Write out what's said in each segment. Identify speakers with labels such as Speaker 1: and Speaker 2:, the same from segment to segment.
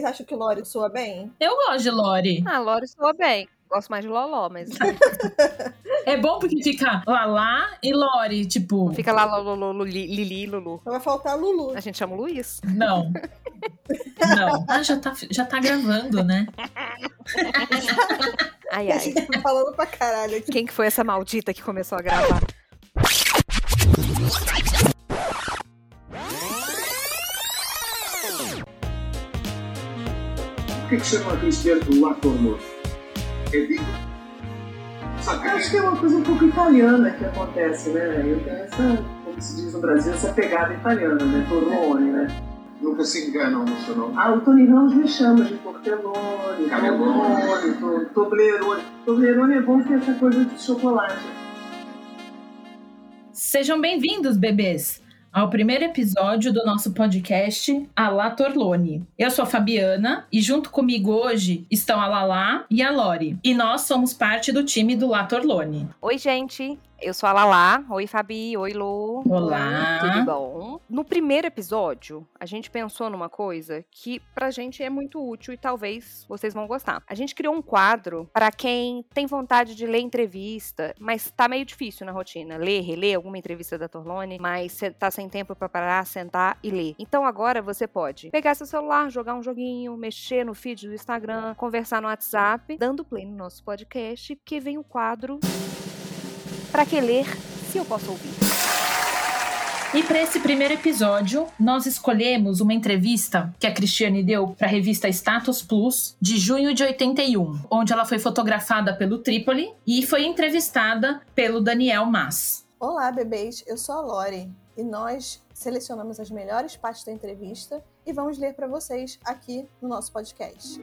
Speaker 1: Vocês acham que Lore soa bem?
Speaker 2: Eu gosto de Lore.
Speaker 3: Ah, Lore soa bem. Gosto mais de Loló, mas.
Speaker 2: é bom porque fica Lalá e Lore, tipo.
Speaker 3: Fica lá Lulu, Lili, Lulu.
Speaker 1: Vai faltar Lulu.
Speaker 3: A gente chama o Luiz.
Speaker 2: Não. Não. Ah, já tá, já tá gravando, né?
Speaker 3: Ai, ai. A
Speaker 1: gente tá falando pra caralho aqui.
Speaker 3: Quem que foi essa maldita que começou a gravar?
Speaker 4: O que, que chama Cristiano do ator morto? Redigo.
Speaker 5: Acho que é uma coisa um pouco italiana que acontece, né? Eu tenho essa, como se diz no Brasil, essa pegada italiana, né? Torlone, né?
Speaker 4: Nunca se enganam no seu nome.
Speaker 5: Ah, o Tony Ramos me chama de Portelone, Torlone, Toblerone. Toblerone é bom ter essa coisa de chocolate.
Speaker 2: Sejam bem-vindos, bebês! Ao primeiro episódio do nosso podcast A La Torlone. Eu sou a Fabiana e junto comigo hoje estão a Lala e a Lori. E nós somos parte do time do La Torlone.
Speaker 3: Oi, gente! Eu sou a Lala. Oi, Fabi. Oi, Lu.
Speaker 2: Olá.
Speaker 3: Tudo bom? No primeiro episódio, a gente pensou numa coisa que pra gente é muito útil e talvez vocês vão gostar. A gente criou um quadro para quem tem vontade de ler entrevista, mas tá meio difícil na rotina. Ler, reler alguma entrevista da Torlone, mas tá sem tempo para parar, sentar e ler. Então agora você pode pegar seu celular, jogar um joguinho, mexer no feed do Instagram, conversar no WhatsApp, dando play no nosso podcast, que vem o quadro para que ler se eu posso ouvir?
Speaker 2: E para esse primeiro episódio, nós escolhemos uma entrevista que a Cristiane deu para a revista Status Plus de junho de 81, onde ela foi fotografada pelo Trípoli e foi entrevistada pelo Daniel Mas.
Speaker 1: Olá, bebês, eu sou a Lori e nós selecionamos as melhores partes da entrevista e vamos ler para vocês aqui no nosso podcast.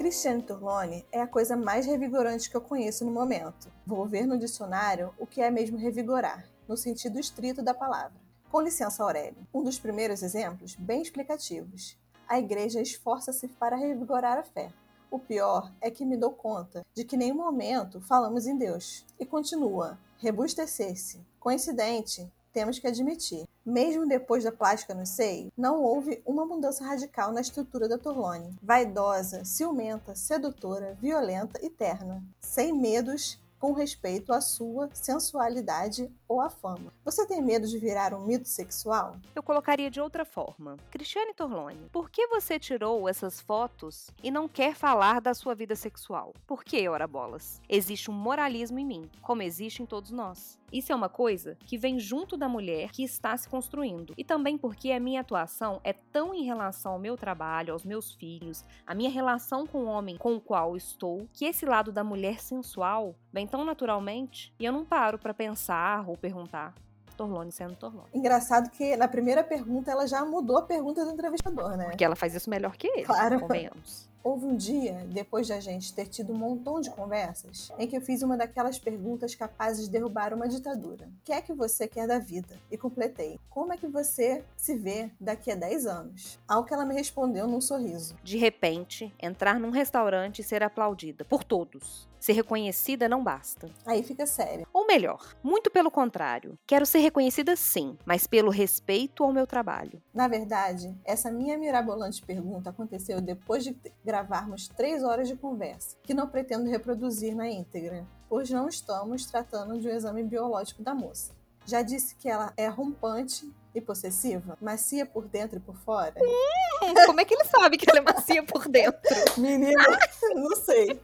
Speaker 1: Cristiane Turlone é a coisa mais revigorante que eu conheço no momento. Vou ver no dicionário o que é mesmo revigorar, no sentido estrito da palavra. Com licença, Aurélio, um dos primeiros exemplos, bem explicativos. A igreja esforça-se para revigorar a fé. O pior é que me dou conta de que em nenhum momento falamos em Deus. E continua, rebustecer-se. Coincidente, temos que admitir. Mesmo depois da plástica no seio, não houve uma mudança radical na estrutura da Torlone. Vaidosa, ciumenta, sedutora, violenta e terna, sem medos com respeito à sua sensualidade ou à fama. Você tem medo de virar um mito sexual?
Speaker 3: Eu colocaria de outra forma. Cristiane Torlone, por que você tirou essas fotos e não quer falar da sua vida sexual? Por que, ora bolas? Existe um moralismo em mim, como existe em todos nós. Isso é uma coisa que vem junto da mulher que está se construindo. E também porque a minha atuação é tão em relação ao meu trabalho, aos meus filhos, a minha relação com o homem com o qual estou, que esse lado da mulher sensual vem tão naturalmente e eu não paro para pensar ou perguntar. Torlone sendo Torlone.
Speaker 1: Engraçado que na primeira pergunta ela já mudou a pergunta do entrevistador, né?
Speaker 3: Porque ela faz isso melhor que ele,
Speaker 1: claro.
Speaker 3: convenhamos.
Speaker 1: Houve um dia, depois de a gente ter tido um montão de conversas, em que eu fiz uma daquelas perguntas capazes de derrubar uma ditadura. O que é que você quer da vida? E completei. Como é que você se vê daqui a 10 anos? Ao que ela me respondeu num sorriso.
Speaker 3: De repente, entrar num restaurante e ser aplaudida por todos. Ser reconhecida não basta.
Speaker 1: Aí fica sério.
Speaker 3: Ou melhor, muito pelo contrário. Quero ser reconhecida sim, mas pelo respeito ao meu trabalho.
Speaker 1: Na verdade, essa minha mirabolante pergunta aconteceu depois de gravarmos três horas de conversa, que não pretendo reproduzir na íntegra, pois não estamos tratando de um exame biológico da moça. Já disse que ela é rompante e possessiva, macia por dentro e por fora.
Speaker 3: Hum, como é que ele sabe que ela é macia por dentro?
Speaker 1: Menina, não sei.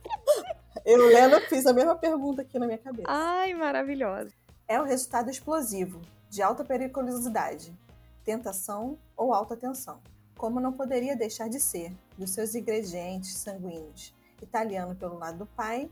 Speaker 1: Eu, Lena, fiz a mesma pergunta aqui na minha cabeça.
Speaker 3: Ai, maravilhosa.
Speaker 1: É o resultado explosivo, de alta periculosidade, tentação ou alta tensão. Como não poderia deixar de ser, dos seus ingredientes sanguíneos, italiano pelo lado do pai,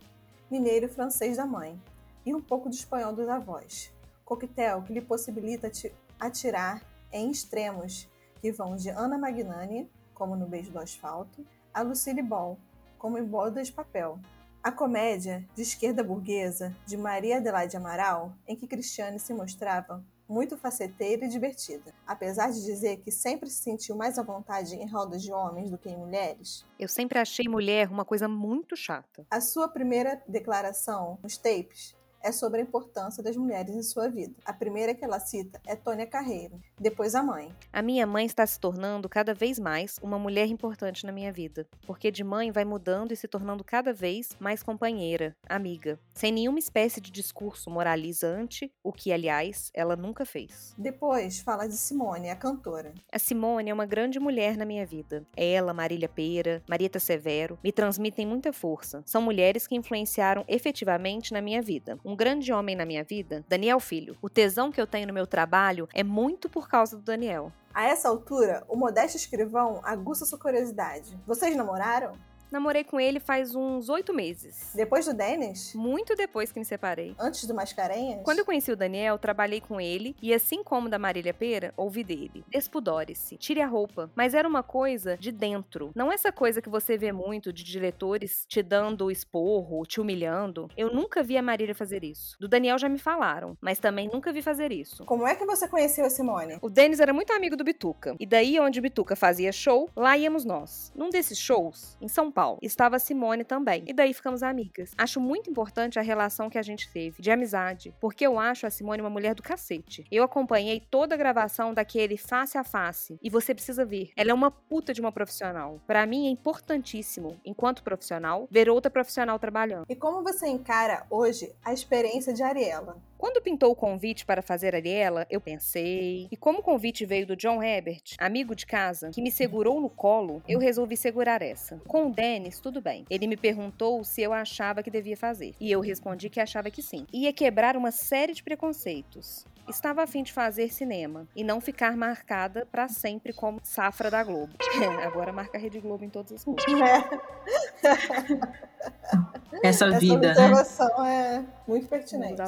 Speaker 1: mineiro e francês da mãe, e um pouco de espanhol dos avós. Coquetel que lhe possibilita atirar em extremos que vão de Ana Magnani, como no Beijo do Asfalto, a Lucille Ball, como em Boda de Papel, a comédia de esquerda burguesa de Maria Adelaide Amaral, em que Cristiane se mostrava muito faceteira e divertida. Apesar de dizer que sempre se sentiu mais à vontade em rodas de homens do que em mulheres.
Speaker 3: Eu sempre achei mulher uma coisa muito chata.
Speaker 1: A sua primeira declaração nos tapes é sobre a importância das mulheres em sua vida. A primeira que ela cita é Tônia Carreiro, depois a mãe.
Speaker 3: A minha mãe está se tornando cada vez mais uma mulher importante na minha vida, porque de mãe vai mudando e se tornando cada vez mais companheira, amiga, sem nenhuma espécie de discurso moralizante, o que, aliás, ela nunca fez.
Speaker 1: Depois fala de Simone, a cantora.
Speaker 3: A Simone é uma grande mulher na minha vida. Ela, Marília Pera, Marieta Severo, me transmitem muita força. São mulheres que influenciaram efetivamente na minha vida. Um grande homem na minha vida, Daniel Filho. O tesão que eu tenho no meu trabalho é muito por causa do Daniel.
Speaker 1: A essa altura, o modesto escrivão aguça sua curiosidade. Vocês namoraram?
Speaker 3: Namorei com ele faz uns oito meses.
Speaker 1: Depois do Denis?
Speaker 3: Muito depois que me separei.
Speaker 1: Antes do Mascarenhas?
Speaker 3: Quando eu conheci o Daniel, trabalhei com ele e, assim como da Marília Pera, ouvi dele. Despudore-se, tire a roupa. Mas era uma coisa de dentro. Não essa coisa que você vê muito de diretores te dando esporro, te humilhando. Eu nunca vi a Marília fazer isso. Do Daniel já me falaram, mas também nunca vi fazer isso.
Speaker 1: Como é que você conheceu a Simone?
Speaker 3: O Denis era muito amigo do Bituca. E daí, onde o Bituca fazia show, lá íamos nós. Num desses shows, em São Paulo, estava Simone também. E daí ficamos amigas. Acho muito importante a relação que a gente teve, de amizade, porque eu acho a Simone uma mulher do cacete. Eu acompanhei toda a gravação daquele face a face e você precisa ver. Ela é uma puta de uma profissional. Para mim é importantíssimo, enquanto profissional, ver outra profissional trabalhando.
Speaker 1: E como você encara hoje a experiência de Ariela?
Speaker 3: Quando pintou o convite para fazer Ariela, eu pensei. E como o convite veio do John Herbert, amigo de casa, que me segurou no colo, eu resolvi segurar essa. Com o Dennis, tudo bem. Ele me perguntou se eu achava que devia fazer. E eu respondi que achava que sim. Ia quebrar uma série de preconceitos estava a fim de fazer cinema e não ficar marcada para sempre como safra da Globo. Agora marca a Rede Globo em todas as coisas.
Speaker 1: É.
Speaker 2: Essa vida,
Speaker 1: Essa
Speaker 2: né?
Speaker 1: observação é muito pertinente.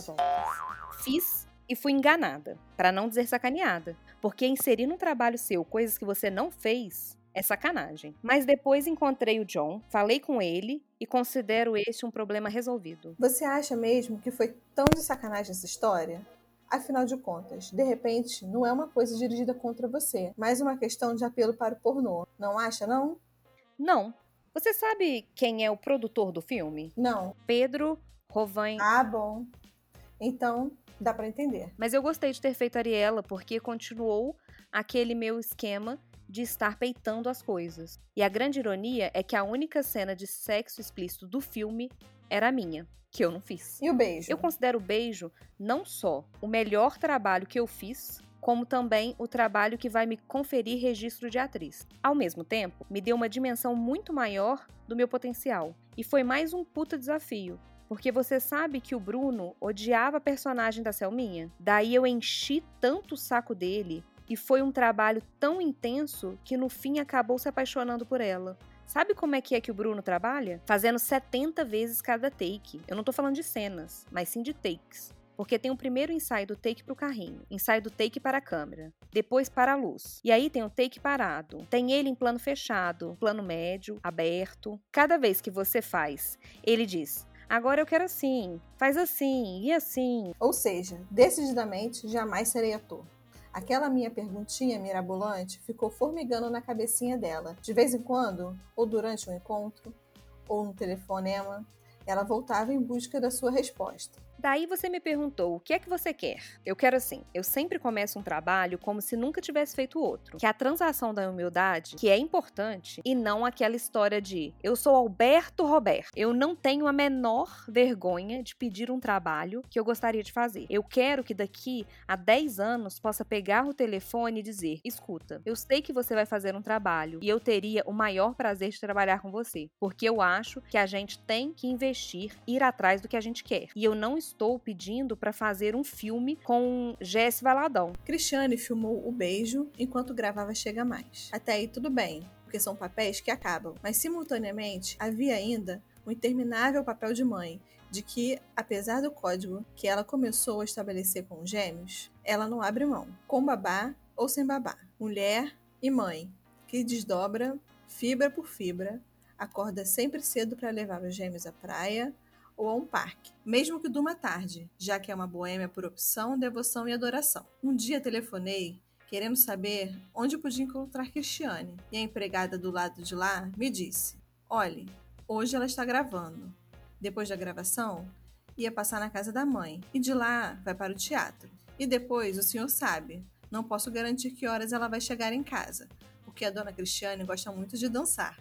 Speaker 3: Fiz e fui enganada, para não dizer sacaneada, porque inserir no trabalho seu coisas que você não fez é sacanagem. Mas depois encontrei o John, falei com ele e considero este um problema resolvido.
Speaker 1: Você acha mesmo que foi tão de sacanagem essa história? Afinal de contas, de repente, não é uma coisa dirigida contra você, mas uma questão de apelo para o pornô. Não acha, não?
Speaker 3: Não. Você sabe quem é o produtor do filme?
Speaker 1: Não.
Speaker 3: Pedro Rovan.
Speaker 1: Ah, bom. Então, dá para entender.
Speaker 3: Mas eu gostei de ter feito Ariela porque continuou aquele meu esquema de estar peitando as coisas. E a grande ironia é que a única cena de sexo explícito do filme era a minha, que eu não fiz.
Speaker 1: E o beijo?
Speaker 3: Eu considero o beijo não só o melhor trabalho que eu fiz, como também o trabalho que vai me conferir registro de atriz. Ao mesmo tempo, me deu uma dimensão muito maior do meu potencial. E foi mais um puta desafio. Porque você sabe que o Bruno odiava a personagem da Selminha? Daí eu enchi tanto o saco dele e foi um trabalho tão intenso que no fim acabou se apaixonando por ela. Sabe como é que é que o Bruno trabalha? Fazendo 70 vezes cada take. Eu não tô falando de cenas, mas sim de takes. Porque tem o primeiro ensaio do take pro carrinho, ensaio do take para a câmera, depois para a luz. E aí tem o take parado. Tem ele em plano fechado, plano médio, aberto. Cada vez que você faz, ele diz: Agora eu quero assim, faz assim e assim.
Speaker 1: Ou seja, decididamente jamais serei ator. Aquela minha perguntinha mirabolante ficou formigando na cabecinha dela. De vez em quando, ou durante um encontro, ou um telefonema, ela voltava em busca da sua resposta.
Speaker 3: Daí você me perguntou: o que é que você quer? Eu quero assim. Eu sempre começo um trabalho como se nunca tivesse feito outro. Que é a transação da humildade, que é importante, e não aquela história de eu sou Alberto Roberto. Eu não tenho a menor vergonha de pedir um trabalho que eu gostaria de fazer. Eu quero que daqui a 10 anos possa pegar o telefone e dizer: escuta, eu sei que você vai fazer um trabalho e eu teria o maior prazer de trabalhar com você. Porque eu acho que a gente tem que investir, ir atrás do que a gente quer. E eu não estou pedindo para fazer um filme com Jesse Valadão.
Speaker 1: Cristiane filmou o beijo enquanto gravava Chega Mais. Até aí tudo bem, porque são papéis que acabam, mas simultaneamente havia ainda o interminável papel de mãe, de que, apesar do código que ela começou a estabelecer com os gêmeos, ela não abre mão, com babá ou sem babá, mulher e mãe, que desdobra fibra por fibra, acorda sempre cedo para levar os gêmeos à praia ou a um parque, mesmo que durma tarde, já que é uma boêmia por opção, devoção e adoração. Um dia telefonei querendo saber onde podia encontrar Cristiane, e a empregada do lado de lá me disse: Olhe, hoje ela está gravando. Depois da gravação, ia passar na casa da mãe e de lá vai para o teatro. E depois o senhor sabe, não posso garantir que horas ela vai chegar em casa, porque a dona Cristiane gosta muito de dançar.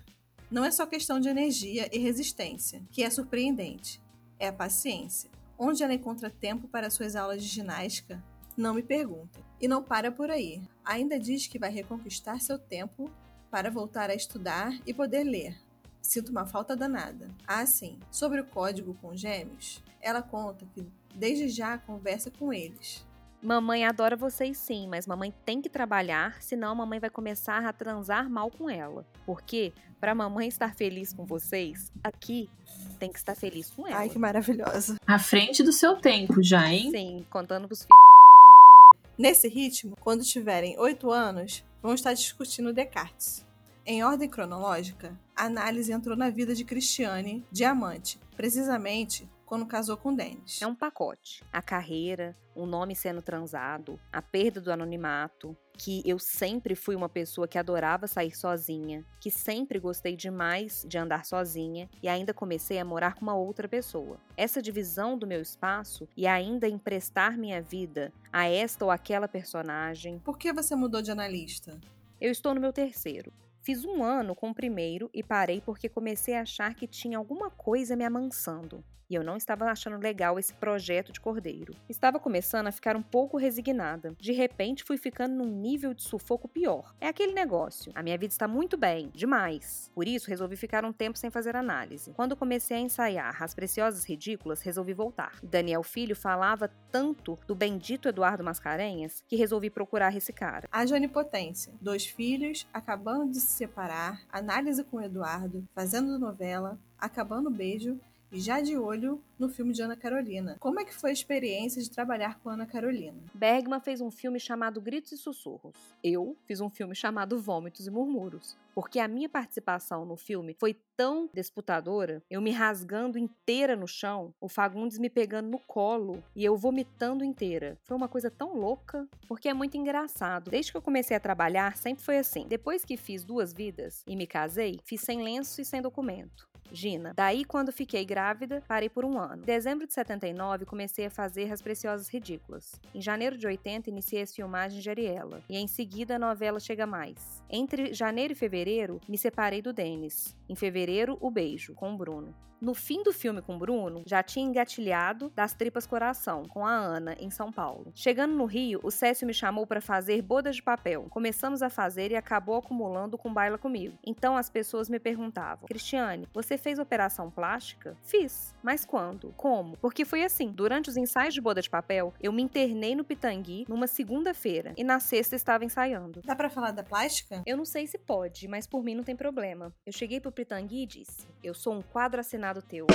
Speaker 1: Não é só questão de energia e resistência, que é surpreendente, é a paciência. Onde ela encontra tempo para suas aulas de ginástica? Não me pergunta. E não para por aí. Ainda diz que vai reconquistar seu tempo para voltar a estudar e poder ler. Sinto uma falta danada. Ah, sim. Sobre o código com gêmeos, ela conta que desde já conversa com eles.
Speaker 3: Mamãe adora vocês sim, mas mamãe tem que trabalhar, senão a mamãe vai começar a transar mal com ela. Porque, para mamãe estar feliz com vocês, aqui tem que estar feliz com ela.
Speaker 1: Ai, que maravilhosa.
Speaker 2: À frente do seu tempo já, hein?
Speaker 3: Sim, contando pros filhos.
Speaker 1: Nesse ritmo, quando tiverem 8 anos, vão estar discutindo Descartes. Em ordem cronológica, a análise entrou na vida de Cristiane Diamante, precisamente quando casou com Denis.
Speaker 3: É um pacote. A carreira, o nome sendo transado, a perda do anonimato, que eu sempre fui uma pessoa que adorava sair sozinha, que sempre gostei demais de andar sozinha e ainda comecei a morar com uma outra pessoa. Essa divisão do meu espaço e ainda emprestar minha vida a esta ou aquela personagem.
Speaker 1: Por que você mudou de analista?
Speaker 3: Eu estou no meu terceiro. Fiz um ano com o primeiro e parei porque comecei a achar que tinha alguma coisa me amansando. E eu não estava achando legal esse projeto de cordeiro. Estava começando a ficar um pouco resignada. De repente, fui ficando num nível de sufoco pior. É aquele negócio. A minha vida está muito bem, demais. Por isso, resolvi ficar um tempo sem fazer análise. Quando comecei a ensaiar As Preciosas Ridículas, resolvi voltar. Daniel Filho falava tanto do bendito Eduardo Mascarenhas que resolvi procurar esse cara.
Speaker 1: Haja onipotência. Dois filhos, acabando de separar, análise com o Eduardo, fazendo novela, acabando o beijo já de olho no filme de Ana Carolina. Como é que foi a experiência de trabalhar com Ana Carolina?
Speaker 3: Bergman fez um filme chamado Gritos e Sussurros. Eu fiz um filme chamado Vômitos e Murmúrios. Porque a minha participação no filme foi tão disputadora, eu me rasgando inteira no chão, o Fagundes me pegando no colo e eu vomitando inteira. Foi uma coisa tão louca, porque é muito engraçado. Desde que eu comecei a trabalhar, sempre foi assim. Depois que fiz duas vidas e me casei, fiz sem lenço e sem documento. Gina. Daí, quando fiquei grávida, parei por um ano. Em dezembro de 79, comecei a fazer As Preciosas Ridículas. Em janeiro de 80, iniciei as filmagens de Ariela. E em seguida, a novela Chega Mais. Entre janeiro e fevereiro, me separei do Denis. Em fevereiro, o beijo, com o Bruno. No fim do filme com Bruno, já tinha engatilhado das tripas coração, com a Ana, em São Paulo. Chegando no Rio, o Cécio me chamou para fazer bodas de papel. Começamos a fazer e acabou acumulando com baila comigo. Então as pessoas me perguntavam: Cristiane, você fez operação plástica? Fiz. Mas quando? Como? Porque foi assim: durante os ensaios de boda de papel, eu me internei no Pitangui numa segunda-feira e na sexta estava ensaiando.
Speaker 1: Dá para falar da plástica?
Speaker 3: Eu não sei se pode, mas por mim não tem problema. Eu cheguei pro Pitangui e disse: Eu sou um quadro assinado teu.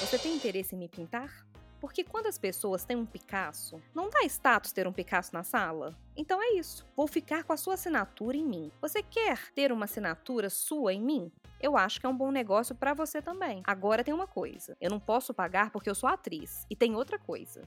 Speaker 3: Você tem interesse em me pintar? Porque quando as pessoas têm um Picasso, não dá status ter um Picasso na sala? Então é isso. Vou ficar com a sua assinatura em mim. Você quer ter uma assinatura sua em mim? Eu acho que é um bom negócio para você também. Agora tem uma coisa. Eu não posso pagar porque eu sou atriz. E tem outra coisa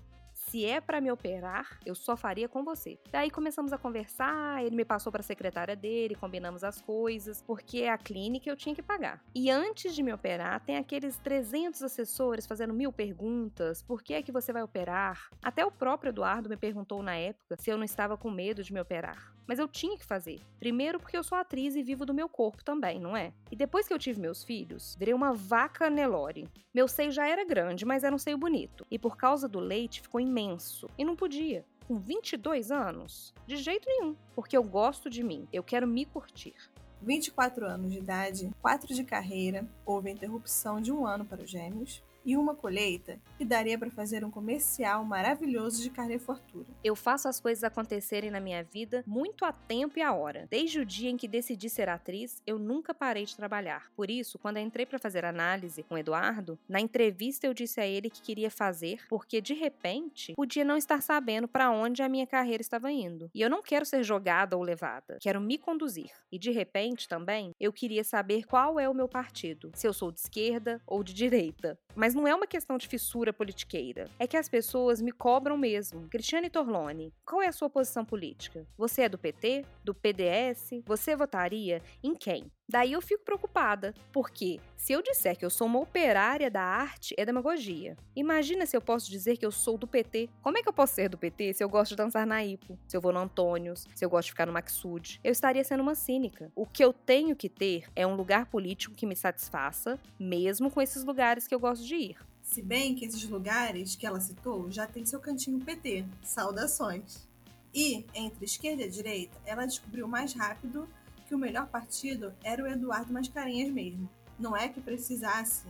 Speaker 3: se é para me operar, eu só faria com você. Daí começamos a conversar, ele me passou para a secretária dele, combinamos as coisas, porque a clínica eu tinha que pagar. E antes de me operar, tem aqueles 300 assessores fazendo mil perguntas: por que é que você vai operar? Até o próprio Eduardo me perguntou na época se eu não estava com medo de me operar. Mas eu tinha que fazer. Primeiro, porque eu sou atriz e vivo do meu corpo também, não é? E depois que eu tive meus filhos, virei uma vaca Nelore. Meu seio já era grande, mas era um seio bonito. E por causa do leite ficou imenso. E não podia. Com 22 anos? De jeito nenhum. Porque eu gosto de mim. Eu quero me curtir.
Speaker 1: 24 anos de idade, 4 de carreira, houve interrupção de um ano para os gêmeos, e uma colheita que daria para fazer um comercial maravilhoso de carne fartura.
Speaker 3: Eu faço as coisas acontecerem na minha vida muito a tempo e a hora. Desde o dia em que decidi ser atriz, eu nunca parei de trabalhar. Por isso, quando entrei para fazer análise com o Eduardo, na entrevista eu disse a ele que queria fazer porque de repente podia não estar sabendo para onde a minha carreira estava indo. E eu não quero ser jogada ou levada, quero me conduzir. E de repente também eu queria saber qual é o meu partido, se eu sou de esquerda ou de direita. Mas não é uma questão de fissura politiqueira. É que as pessoas me cobram mesmo. Cristiane Torlone, qual é a sua posição política? Você é do PT? Do PDS? Você votaria em quem? Daí eu fico preocupada, porque se eu disser que eu sou uma operária da arte, é demagogia. Imagina se eu posso dizer que eu sou do PT. Como é que eu posso ser do PT se eu gosto de dançar na Ipo, se eu vou no Antônios, se eu gosto de ficar no Maxud? Eu estaria sendo uma cínica. O que eu tenho que ter é um lugar político que me satisfaça, mesmo com esses lugares que eu gosto de ir.
Speaker 1: Se bem que esses lugares que ela citou já tem seu cantinho PT. Saudações. E, entre esquerda e direita, ela descobriu mais rápido que o melhor partido era o Eduardo Mascarenhas mesmo. Não é que precisasse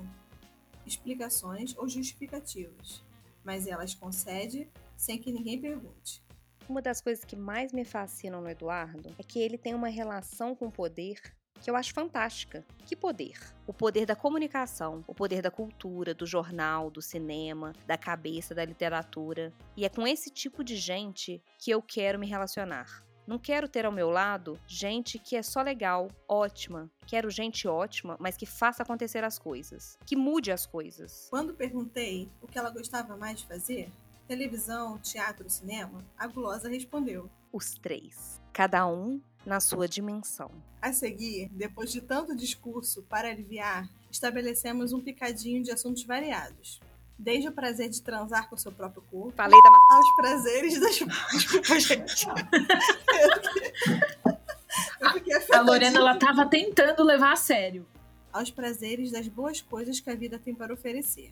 Speaker 1: explicações ou justificativas, mas elas concede sem que ninguém pergunte.
Speaker 3: Uma das coisas que mais me fascinam no Eduardo é que ele tem uma relação com o poder que eu acho fantástica. Que poder? O poder da comunicação, o poder da cultura, do jornal, do cinema, da cabeça, da literatura. E é com esse tipo de gente que eu quero me relacionar. Não quero ter ao meu lado gente que é só legal, ótima. Quero gente ótima, mas que faça acontecer as coisas, que mude as coisas.
Speaker 1: Quando perguntei o que ela gostava mais de fazer, televisão, teatro, cinema, a gulosa respondeu:
Speaker 3: Os três, cada um na sua dimensão.
Speaker 1: A seguir, depois de tanto discurso para aliviar, estabelecemos um picadinho de assuntos variados. Desde o prazer de transar com o seu próprio corpo.
Speaker 3: Falei da
Speaker 1: aos prazeres das. Desculpa, gente.
Speaker 2: A Lorena, ela tava tentando levar a sério.
Speaker 1: Aos prazeres das boas coisas que a vida tem para oferecer.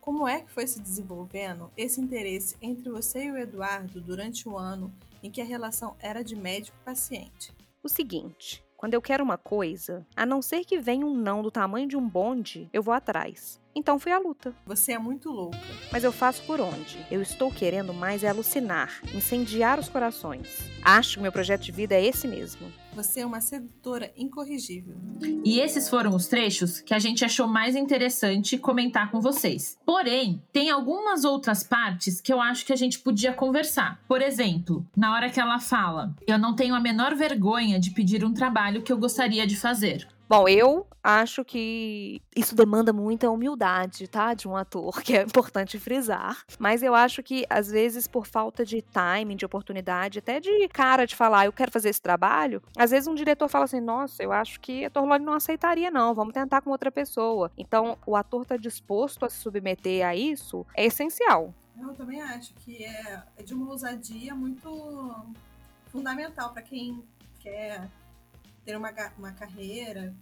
Speaker 1: Como é que foi se desenvolvendo esse interesse entre você e o Eduardo durante o ano em que a relação era de médico-paciente?
Speaker 3: O seguinte, quando eu quero uma coisa, a não ser que venha um não do tamanho de um bonde, eu vou atrás. Então fui à luta.
Speaker 1: Você é muito louca.
Speaker 3: Mas eu faço por onde? Eu estou querendo mais é alucinar, incendiar os corações. Acho que meu projeto de vida é esse mesmo.
Speaker 1: Você é uma sedutora incorrigível.
Speaker 2: E esses foram os trechos que a gente achou mais interessante comentar com vocês. Porém, tem algumas outras partes que eu acho que a gente podia conversar. Por exemplo, na hora que ela fala: Eu não tenho a menor vergonha de pedir um trabalho que eu gostaria de fazer.
Speaker 3: Bom, eu acho que isso demanda muita humildade, tá? De um ator, que é importante frisar. Mas eu acho que, às vezes, por falta de timing, de oportunidade, até de cara de falar, eu quero fazer esse trabalho, às vezes um diretor fala assim: nossa, eu acho que a Torlone não aceitaria, não, vamos tentar com outra pessoa. Então, o ator tá disposto a se submeter a isso é essencial.
Speaker 1: Eu também acho que é de uma ousadia muito fundamental para quem quer ter uma, uma carreira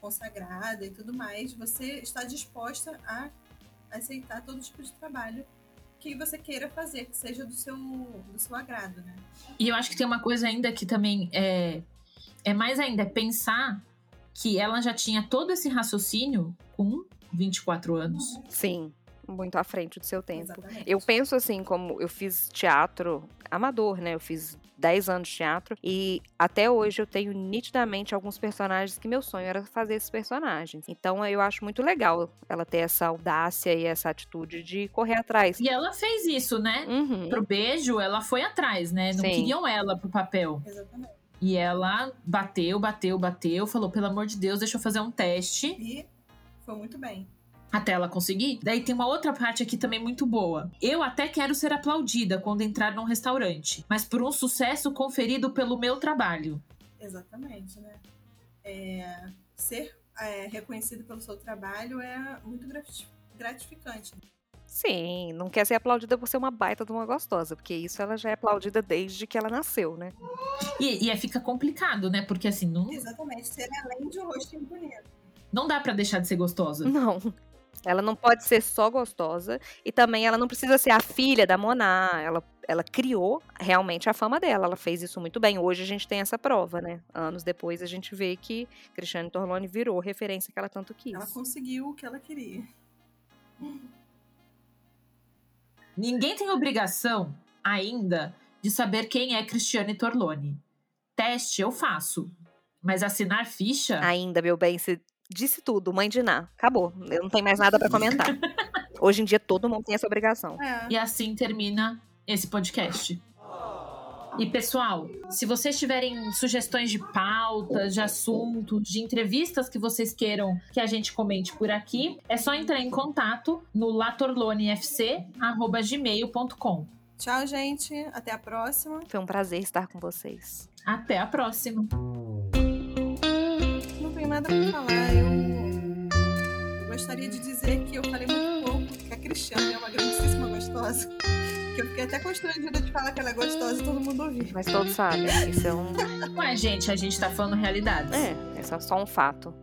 Speaker 1: consagrada e tudo mais, você está disposta a aceitar todo tipo de trabalho que você queira fazer, que seja do seu, do seu agrado, né?
Speaker 2: E eu acho que tem uma coisa ainda que também é, é mais ainda, é pensar que ela já tinha todo esse raciocínio com 24 anos.
Speaker 3: Sim muito à frente do seu tempo.
Speaker 1: Exatamente.
Speaker 3: Eu penso assim, como eu fiz teatro amador, né? Eu fiz 10 anos de teatro e até hoje eu tenho nitidamente alguns personagens que meu sonho era fazer esses personagens. Então eu acho muito legal ela ter essa audácia e essa atitude de correr atrás.
Speaker 2: E ela fez isso, né?
Speaker 3: Uhum.
Speaker 2: Pro beijo, ela foi atrás, né? Não
Speaker 3: Sim.
Speaker 2: queriam ela pro papel.
Speaker 1: Exatamente.
Speaker 2: E ela bateu, bateu, bateu, falou: pelo amor de Deus, deixa eu fazer um teste.
Speaker 1: E foi muito bem.
Speaker 2: Até ela conseguir. Daí tem uma outra parte aqui também muito boa. Eu até quero ser aplaudida quando entrar num restaurante, mas por um sucesso conferido pelo meu trabalho.
Speaker 1: Exatamente, né? É, ser é, reconhecido pelo seu trabalho é muito grati- gratificante.
Speaker 3: Sim, não quer ser aplaudida por ser uma baita de uma gostosa, porque isso ela já é aplaudida desde que ela nasceu, né?
Speaker 2: E, e aí fica complicado, né? Porque assim, não,
Speaker 1: Exatamente, ser além de um rostinho bonito.
Speaker 2: não dá pra deixar de ser gostosa.
Speaker 3: Não. Ela não pode ser só gostosa e também ela não precisa ser a filha da Moná. Ela, ela criou realmente a fama dela. Ela fez isso muito bem. Hoje a gente tem essa prova, né? Anos depois a gente vê que Cristiane Torlone virou referência que ela tanto quis.
Speaker 1: Ela conseguiu o que ela queria.
Speaker 2: Ninguém tem obrigação, ainda, de saber quem é Cristiane Torlone. Teste eu faço, mas assinar ficha.
Speaker 3: Ainda, meu bem, você disse tudo, mãe de Ná. Acabou. Eu não tenho mais nada pra comentar. Hoje em dia todo mundo tem essa obrigação.
Speaker 1: É.
Speaker 2: E assim termina esse podcast. E pessoal, se vocês tiverem sugestões de pautas, de assuntos, de entrevistas que vocês queiram que a gente comente por aqui, é só entrar em contato no latorlonefc@gmail.com.
Speaker 1: Tchau, gente. Até a próxima.
Speaker 3: Foi um prazer estar com vocês.
Speaker 2: Até a próxima.
Speaker 1: Tenho nada pra falar. Eu gostaria de dizer que eu falei muito pouco, que a Cristiane é uma grandíssima gostosa. Que eu fiquei até constrangida de falar que ela é gostosa e todo mundo ouvir.
Speaker 3: Mas todos sabem, isso é um.
Speaker 2: Ué, gente, a gente tá falando realidade.
Speaker 3: É, é só, só um fato.